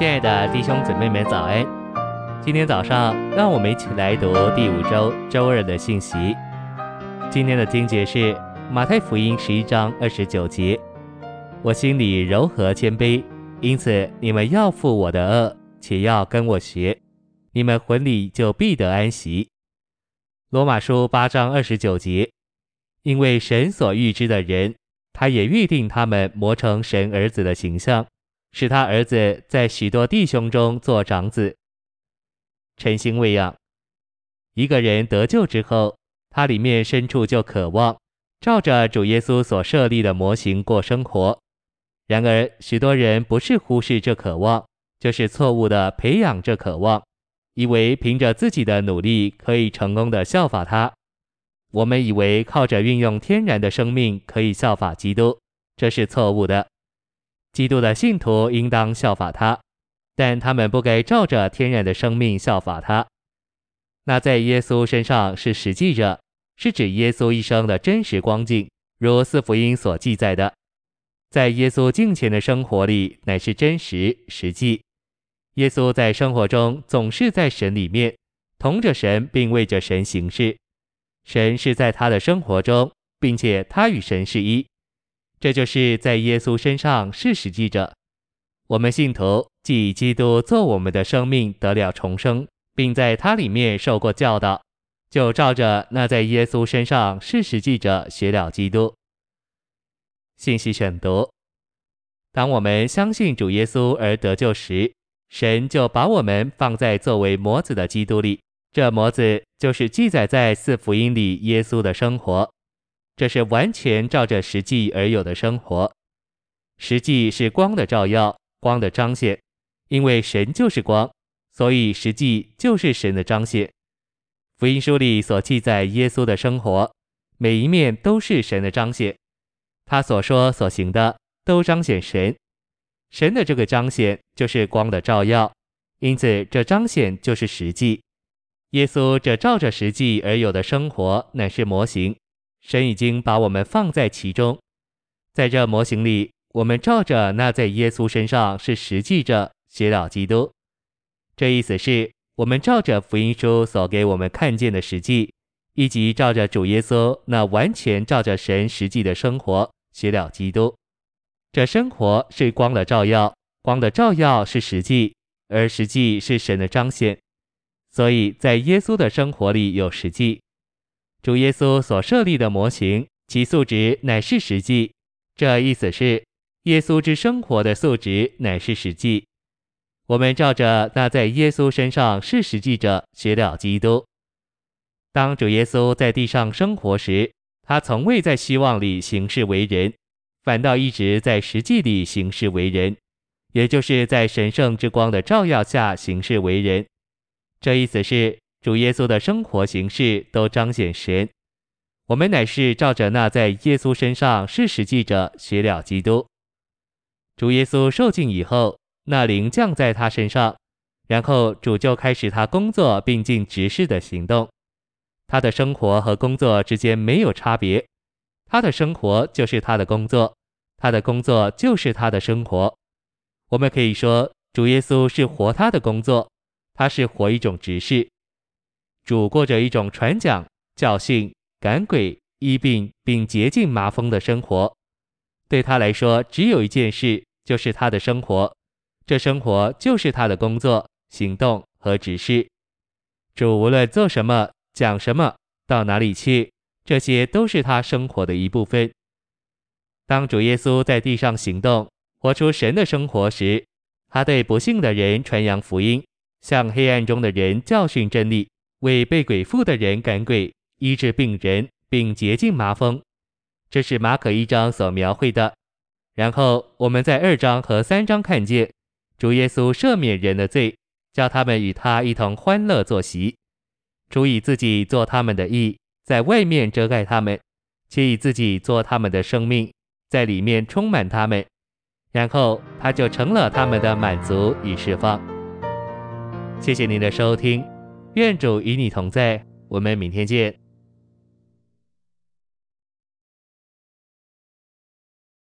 亲爱的弟兄姊妹们，早安！今天早上，让我们一起来读第五周周二的信息。今天的经节是马太福音十一章二十九节：“我心里柔和谦卑，因此你们要负我的轭，且要跟我学，你们魂里就必得安息。”罗马书八章二十九节：“因为神所预知的人，他也预定他们磨成神儿子的形象。”使他儿子在许多弟兄中做长子。晨星喂养，一个人得救之后，他里面深处就渴望照着主耶稣所设立的模型过生活。然而，许多人不是忽视这渴望，就是错误的培养这渴望，以为凭着自己的努力可以成功的效法他。我们以为靠着运用天然的生命可以效法基督，这是错误的。基督的信徒应当效法他，但他们不该照着天然的生命效法他。那在耶稣身上是实际者，是指耶稣一生的真实光景，如四福音所记载的，在耶稣敬虔的生活里乃是真实实际。耶稣在生活中总是在神里面，同着神，并为着神行事。神是在他的生活中，并且他与神是一。这就是在耶稣身上是实际者。我们信徒既以基督做我们的生命得了重生，并在他里面受过教导，就照着那在耶稣身上是实际者学了基督。信息选读：当我们相信主耶稣而得救时，神就把我们放在作为模子的基督里。这模子就是记载在四福音里耶稣的生活。这是完全照着实际而有的生活。实际是光的照耀，光的彰显。因为神就是光，所以实际就是神的彰显。福音书里所记载耶稣的生活，每一面都是神的彰显。他所说所行的都彰显神。神的这个彰显就是光的照耀，因此这彰显就是实际。耶稣这照着实际而有的生活，乃是模型。神已经把我们放在其中，在这模型里，我们照着那在耶稣身上是实际者学了基督。这意思是，我们照着福音书所给我们看见的实际，以及照着主耶稣那完全照着神实际的生活学了基督。这生活是光的照耀，光的照耀是实际，而实际是神的彰显。所以在耶稣的生活里有实际。主耶稣所设立的模型，其素质乃是实际。这意思是，耶稣之生活的素质乃是实际。我们照着那在耶稣身上是实际者学了基督。当主耶稣在地上生活时，他从未在希望里行事为人，反倒一直在实际里行事为人，也就是在神圣之光的照耀下行事为人。这意思是。主耶稣的生活形式都彰显神，我们乃是照着那在耶稣身上是实际者学了基督。主耶稣受尽以后，那灵降在他身上，然后主就开始他工作并尽职事的行动。他的生活和工作之间没有差别，他的生活就是他的工作，他的工作就是他的生活。我们可以说，主耶稣是活他的工作，他是活一种职事。主过着一种传讲、教训、赶鬼、医病，并洁净麻风的生活。对他来说，只有一件事，就是他的生活。这生活就是他的工作、行动和指示。主无论做什么、讲什么、到哪里去，这些都是他生活的一部分。当主耶稣在地上行动、活出神的生活时，他对不幸的人传扬福音，向黑暗中的人教训真理。为被鬼附的人赶鬼，医治病人，并洁净麻风，这是马可一章所描绘的。然后我们在二章和三章看见，主耶稣赦免人的罪，叫他们与他一同欢乐坐席。主以自己做他们的义，在外面遮盖他们，且以自己做他们的生命，在里面充满他们。然后他就成了他们的满足与释放。谢谢您的收听。愿主与你同在，我们明天见。